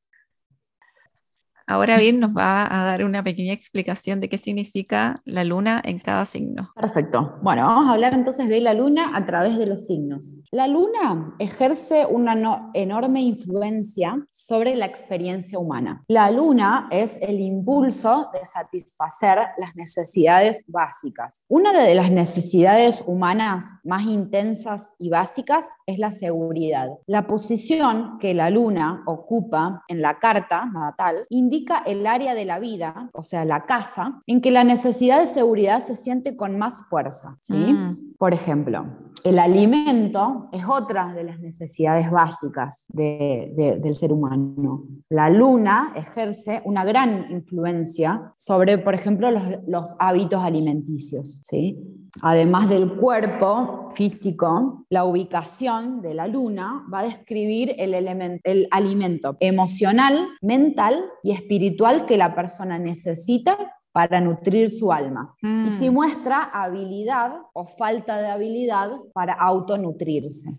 Ahora bien, nos va a dar una pequeña explicación de qué significa la luna en cada signo. Perfecto. Bueno, vamos a hablar entonces de la luna a través de los signos. La luna ejerce una enorme influencia sobre la experiencia humana. La luna es el impulso de satisfacer las necesidades básicas. Una de las necesidades humanas más intensas y básicas es la seguridad. La posición que la luna ocupa en la carta natal indica el área de la vida, o sea, la casa, en que la necesidad de seguridad se siente con más fuerza. ¿sí? Mm. Por ejemplo, el alimento es otra de las necesidades básicas del ser humano. La luna ejerce una gran influencia sobre, por ejemplo, los, hábitos alimenticios. ¿sí? Además del cuerpo físico, la ubicación de la luna va a describir el, el alimento emocional, mental y espiritual que la persona necesita para nutrir su alma. Y si mm. muestra habilidad o falta de habilidad para autonutrirse.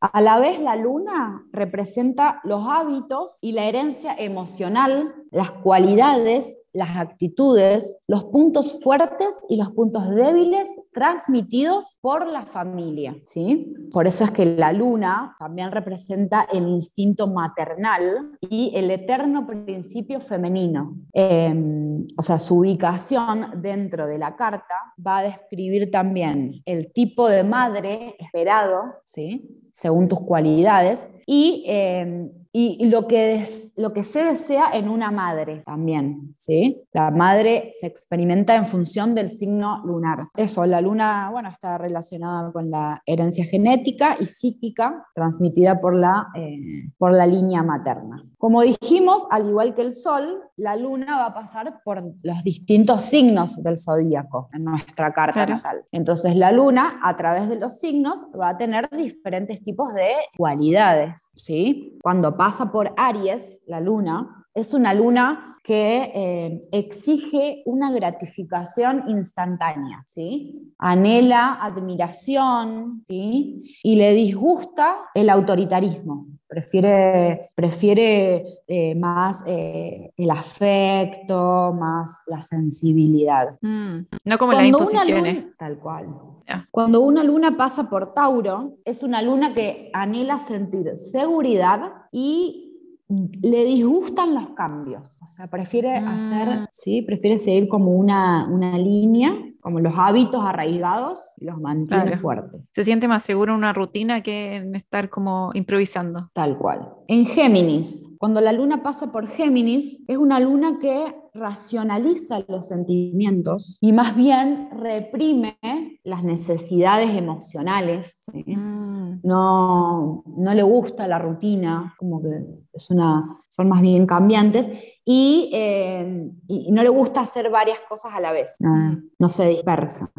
A la vez la luna representa los hábitos y la herencia emocional, las cualidades las actitudes, los puntos fuertes y los puntos débiles transmitidos por la familia. ¿sí? Por eso es que la luna también representa el instinto maternal y el eterno principio femenino. Em, o sea, su ubicación dentro de la carta va a describir también el tipo de madre esperado, ¿sí? según tus cualidades, y, em, y, lo, que lo que se desea en una madre también, ¿sí? La madre se experimenta en función del signo lunar. Eso, la luna, bueno, está relacionada con la herencia genética y psíquica transmitida por la, eh, por la línea materna. Como dijimos, al igual que el sol, la luna va a pasar por los distintos signos del zodíaco en nuestra carta natal. Entonces la luna, a través de los signos, va a tener diferentes tipos de cualidades, ¿sí? Cuando pasa por Aries, la luna, es una luna que eh, exige una gratificación instantánea, ¿sí? Anhela admiración, ¿sí? Y le disgusta el autoritarismo. Prefiere, prefiere eh, más eh, el afecto, más la sensibilidad. Mm, no como las imposiciones. tal cual. Cuando una luna pasa por Tauro, es una luna que anhela sentir seguridad y le disgustan los cambios, o sea, prefiere hacer, ah. sí, prefiere seguir como una, una línea como los hábitos arraigados los mantiene fuertes. Se siente más seguro en una rutina que en estar como improvisando. Tal cual. En Géminis, cuando la luna pasa por Géminis, es una luna que racionaliza los sentimientos y más bien reprime las necesidades emocionales. Mm. No, no le gusta la rutina, como que es una, son más bien cambiantes eh, y, no le gusta hacer varias cosas a la vez, no, mm. se dispersa.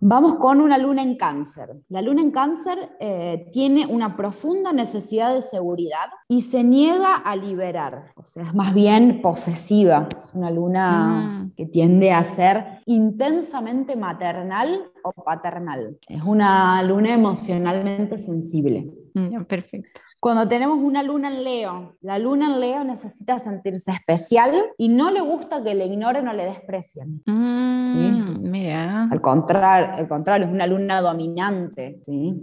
Vamos con una luna en cáncer. La luna en cáncer eh, tiene una profunda necesidad de seguridad y se niega a liberar, o sea, es más bien posesiva, es una luna mm. que tiende a ser intensamente maternal o paternal, es una luna emocionalmente sensible. Mm, perfecto. Cuando tenemos una luna en Leo, la luna en Leo necesita sentirse especial y no le gusta que le ignoren o le desprecien. Mm, mira. Al contrario, al contrario, es una luna dominante. ¿sí?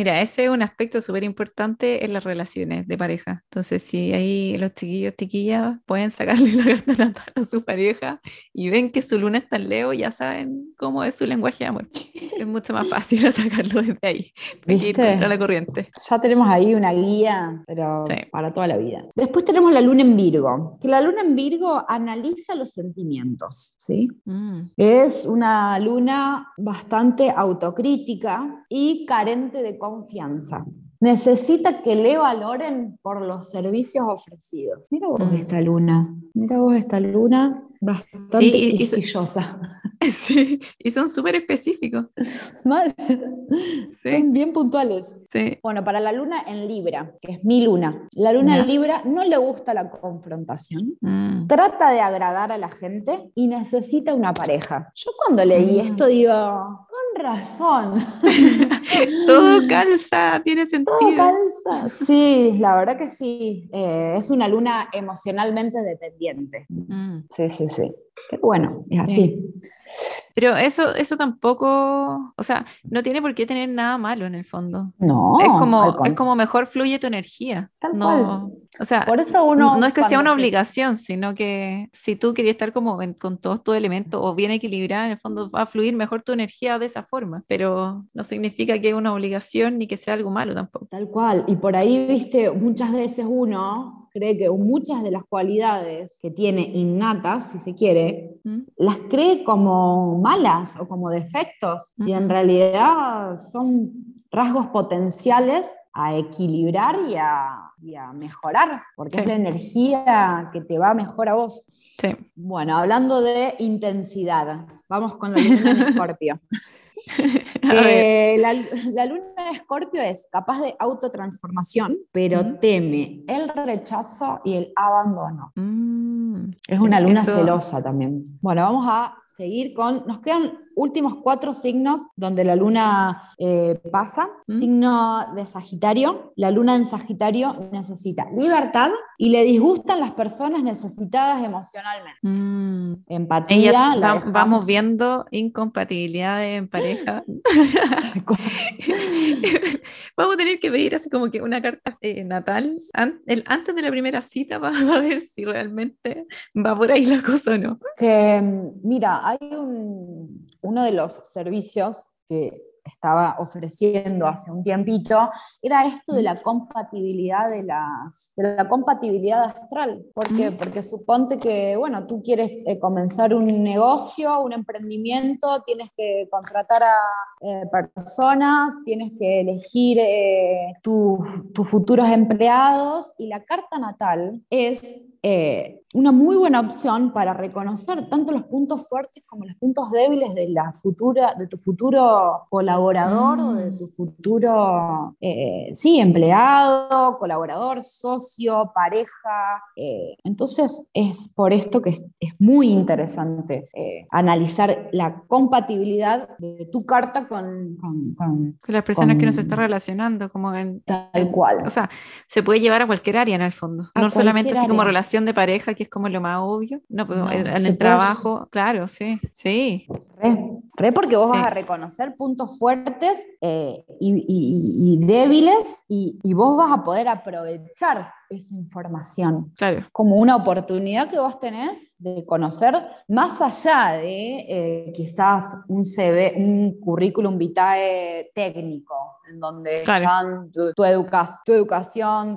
Mira, ese es un aspecto súper importante en las relaciones de pareja. Entonces, si ahí los chiquillos, chiquillas pueden sacarle la carta natal a su pareja y ven que su luna está en Leo, ya saben cómo es su lenguaje de amor. Es mucho más fácil atacarlo desde ahí, que ir contra la corriente. Ya tenemos ahí una guía, pero para toda la vida. Después tenemos la luna en Virgo, que la luna en Virgo analiza los sentimientos, ¿sí? Mm. Es una luna bastante autocrítica y carente de confianza. Necesita que le valoren por los servicios ofrecidos. Mira vos mm. esta luna, mira vos esta luna bastante sí, Sí, y son súper específicos. Mal. Son bien puntuales. Sí. Bueno, para la luna en Libra, que es mi luna, la luna en Libra no le gusta la confrontación, mm. trata de agradar a la gente y necesita una pareja. Yo cuando leí mm. esto digo, razón. Todo calza, tiene sentido. Todo calza. Sí, la verdad que sí. Eh, es una luna emocionalmente dependiente. Mm. Sí, sí, sí. Pero bueno, es así. Pero eso, eso tampoco, o sea, no tiene por qué tener nada malo en el fondo. No. Es como, es como mejor fluye tu energía. no, O sea, por eso uno no es que sea una obligación, sino que si tú querías estar como con todos tus elementos o bien equilibrada, en el fondo va a fluir mejor tu energía de esa forma. Pero no significa que es una obligación ni que sea algo malo tampoco. Tal cual. Y por ahí, viste, muchas veces uno cree que muchas de las cualidades que tiene innatas, si se quiere, ¿Mm? las cree como malas o como defectos y en realidad son rasgos potenciales a equilibrar y a, mejorar, porque es la energía que te va mejor a vos. Bueno, hablando de intensidad, vamos con la luna en Escorpio. Eh, la, luna de Escorpio es capaz de autotransformación, pero teme el rechazo y el abandono. Mm, es una luna celosa también. Bueno, vamos a seguir con, nos quedan últimos cuatro signos donde la luna eh, pasa. ¿Mm? Signo de Sagitario. La luna en Sagitario necesita libertad y le disgustan las personas necesitadas emocionalmente. Mm. Empatía. vamos viendo incompatibilidades en pareja. vamos a tener que pedir así como que una carta eh, natal el, antes de la primera cita para ver si realmente va por ahí la cosa o no. Que, mira, hay un uno de los servicios que estaba ofreciendo hace un tiempito era esto de la compatibilidad de, las, de la compatibilidad astral. ¿Por qué? Porque suponte que, bueno, tú quieres eh, comenzar un negocio, un emprendimiento, tienes que contratar a eh, personas, tienes que elegir eh, tus futuros empleados y la carta natal es eh, una muy buena opción para reconocer tanto los puntos fuertes como los puntos débiles de, la futura, de tu futuro colaborador o de mm. tu futuro, eh, sí, empleado, colaborador, socio, pareja. Eh, entonces es por esto que es, muy interesante eh, analizar la compatibilidad de tu carta con, con, las personas que nos están relacionando, como en... Tal cual. O sea, se puede llevar a cualquier área en el fondo, no solamente así como relación de pareja que es como lo más obvio. No, pues en, el trabajo, claro, sí, sí. Re, porque vos vas a reconocer puntos fuertes eh, y, débiles y, y vos vas a poder aprovechar esa información. Claro. Como una oportunidad que vos tenés de conocer más allá de eh, quizás un CV, un currículum vitae técnico, en donde están tu, tu, educación,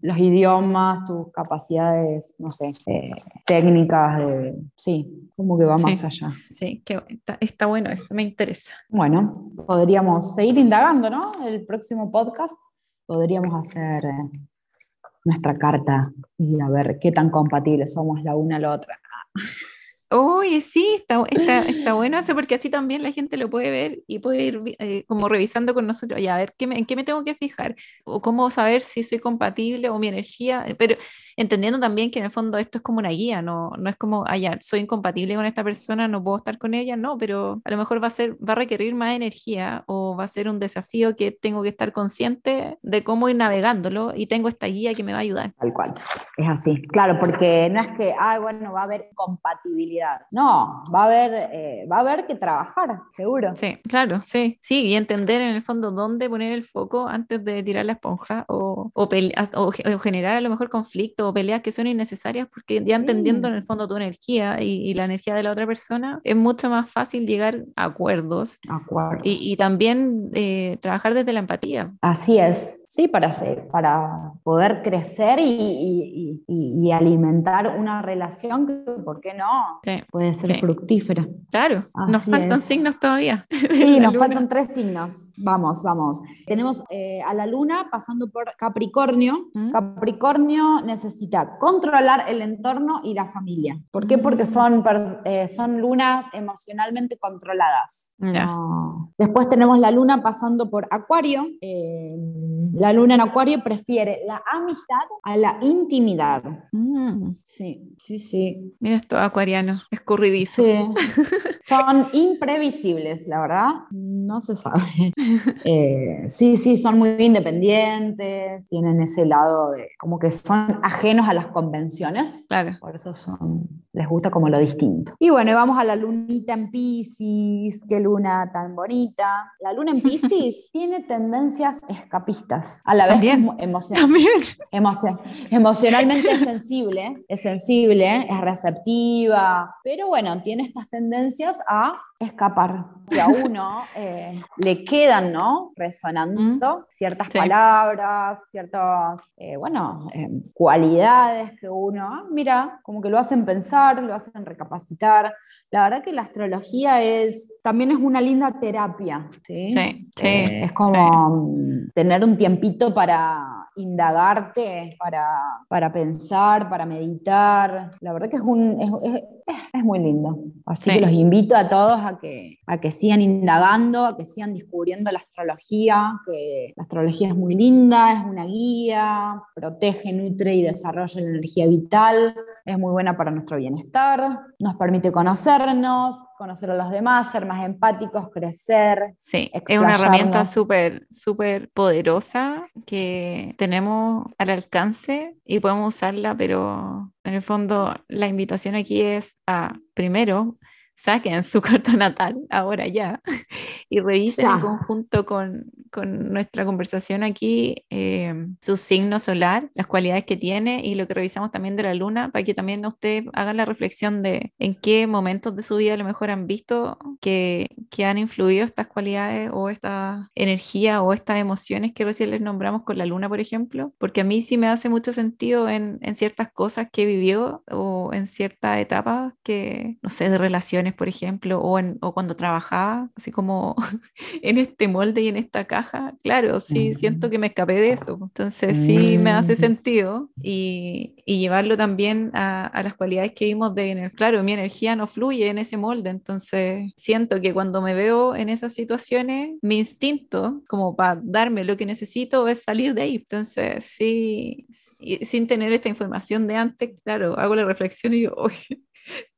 los idiomas, tus capacidades, no sé, eh, técnicas, de, sí, como que va más allá. Sí, que está, bueno eso, me interesa. Bueno, podríamos seguir indagando, ¿no? El próximo podcast podríamos hacer... Eh, nuestra carta y a ver qué tan compatibles somos la una a la otra. Uy, sí, está, está, bueno eso porque así también la gente lo puede ver y puede ir eh, como revisando con nosotros, ya a ver ¿qué en qué me tengo que fijar o cómo saber si soy compatible o mi energía, pero entendiendo también que en el fondo esto es como una guía, no, no es como, ah, ya, soy incompatible con esta persona, no puedo estar con ella, no, pero a lo mejor va a, ser, va a requerir más energía o va a ser un desafío que tengo que estar consciente de cómo ir navegándolo y tengo esta guía que me va a ayudar. Tal cual, es así, claro, porque no es que, ah, bueno, va a haber compatibilidad, no, va a haber, eh, va a haber que trabajar, seguro. Sí, claro, sí, sí, y entender en el fondo dónde poner el foco antes de tirar la esponja o, o, o generar a lo mejor conflicto peleas que son innecesarias porque ya entendiendo en el fondo tu energía y, la energía de la otra persona, es mucho más fácil llegar a acuerdos y, también eh, trabajar desde la empatía. Así es, sí, para, ser, para poder crecer y, alimentar una relación que, ¿por qué no? Puede ser fructífera. Claro, nos faltan signos todavía. Sí, nos faltan tres signos. Vamos, vamos. Tenemos eh, a la luna pasando por Capricornio. ¿Mm? Capricornio necesita controlar el entorno y la familia. ¿Por qué? Porque mm. son, eh, son lunas emocionalmente controladas. Después tenemos la luna pasando por Acuario. Eh, la luna en Acuario prefiere la amistad a la intimidad. Mm. Sí, sí, sí. Mira esto, acuariano, escurridizo. Sí. Son imprevisibles, la verdad, no se sabe. Eh, sí, sí, son muy independientes, tienen ese lado de como que son ajenos a las convenciones. Claro. Por eso son, les gusta como lo distinto. Y bueno, vamos a la lunita en Pisces, qué luna tan bonita. La luna en Pisces tiene tendencias escapistas, a la vez emocionalmente es sensible, es sensible, es receptiva, pero bueno, tiene estas tendencias a escapar. Y a uno eh, le quedan, ¿no? Resonando ciertas palabras, ciertas, eh, bueno, eh, cualidades que uno, ah, mira, como que lo hacen pensar, lo hacen recapacitar. La verdad que la astrología es, también es una linda terapia, ¿sí? Sí, es como tener un tiempito para indagarte, para, para pensar, para meditar. La verdad que es, un, es, muy lindo. Así que los invito a todos a que, a que sigan indagando, a que sigan descubriendo la astrología, que la astrología es muy linda, es una guía, protege, nutre y desarrolla la energía vital, es muy buena para nuestro bienestar, nos permite conocernos, conocer a los demás, ser más empáticos, crecer. Sí, es una herramienta súper, súper poderosa que tenemos al alcance y podemos usarla, pero en el fondo la invitación aquí es a, primero, saquen su carta natal ahora ya y revisen en conjunto con, con, nuestra conversación aquí eh, su signo solar, las cualidades que tiene y lo que revisamos también de la luna, para que también ustedes hagan la reflexión de en qué momentos de su vida a lo mejor han visto que, que han influido estas cualidades o esta energía o estas emociones que recién les nombramos con la luna, por ejemplo, porque a mí sí me hace mucho sentido en, en ciertas cosas que vivió o en ciertas etapas que, no sé, de relaciones por ejemplo, o, en, o cuando trabajaba, así como en este molde y en esta caja, claro, sí, siento que me escapé de eso. Entonces sí me hace mm. sentido y, y llevarlo también a, a, las cualidades que vimos de, claro, mi energía no fluye en ese molde, entonces siento que cuando me veo en esas situaciones, mi instinto, como para darme lo que necesito, es salir de ahí. Entonces, sí, sin tener esta información de antes, claro, hago la reflexión y digo, oye,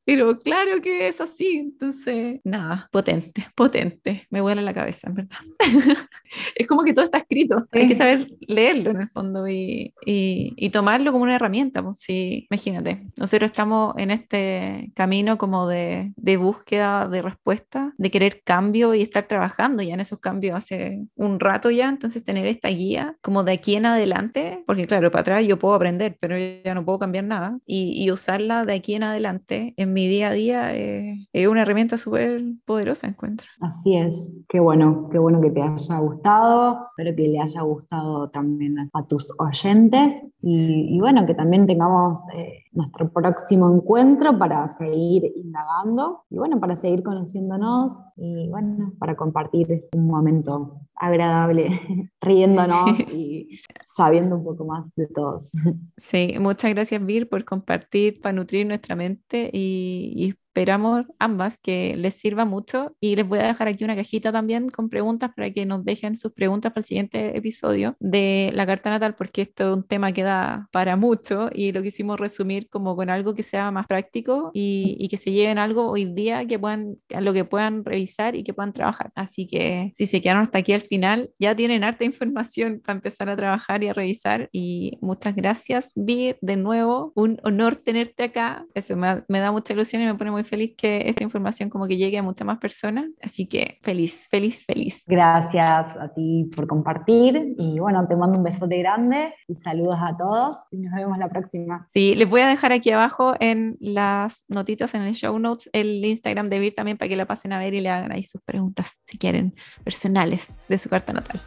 pero claro que es así, entonces, nada, potente, potente, me vuela la cabeza, en verdad. es como que todo está escrito, hay que saber leerlo en el fondo y, y, tomarlo como una herramienta, pues sí, imagínate, nosotros estamos en este camino como de, de búsqueda de respuesta, de querer cambio y estar trabajando ya en esos cambios hace un rato ya, entonces tener esta guía como de aquí en adelante, porque claro, para atrás yo puedo aprender, pero ya no puedo cambiar nada, y, y usarla de aquí en adelante en mi día a día eh, es una herramienta súper poderosa, encuentro. Así es, qué bueno, qué bueno que te haya gustado, espero que le haya gustado también a, tus oyentes y, bueno, que también tengamos eh, nuestro próximo encuentro para seguir indagando y bueno, para seguir conociéndonos y bueno, para compartir un momento agradable, riéndonos y sabiendo un poco más de todos. Sí, muchas gracias Vir por compartir, para nutrir nuestra mente y, y esperamos ambas que les sirva mucho y les voy a dejar aquí una cajita también con preguntas para que nos dejen sus preguntas para el siguiente episodio de la carta natal porque esto es un tema que da para mucho y lo quisimos resumir como con algo que sea más práctico y, y que se lleven algo hoy día que puedan, lo que puedan revisar y que puedan trabajar. Así que si se quedaron hasta aquí al final, ya tienen harta información para empezar a trabajar y a revisar y muchas gracias, Vi, de nuevo, un honor tenerte acá. Eso me, me da mucha ilusión y me pone muy feliz que esta información como que llegue a muchas más personas. Así que feliz, feliz, feliz. Gracias a ti por compartir y bueno, te mando un besote grande y saludos a todos y nos vemos la próxima. Sí, les voy a dejar aquí abajo en las notitas, en el show notes, el Instagram de Vir también para que la pasen a ver y le hagan ahí sus preguntas, si quieren, personales de su carta natal.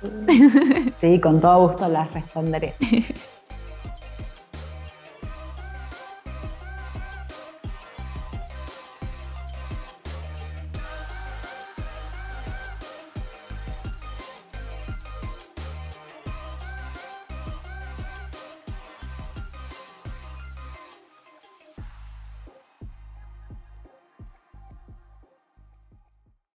Sí, con todo gusto las responderé.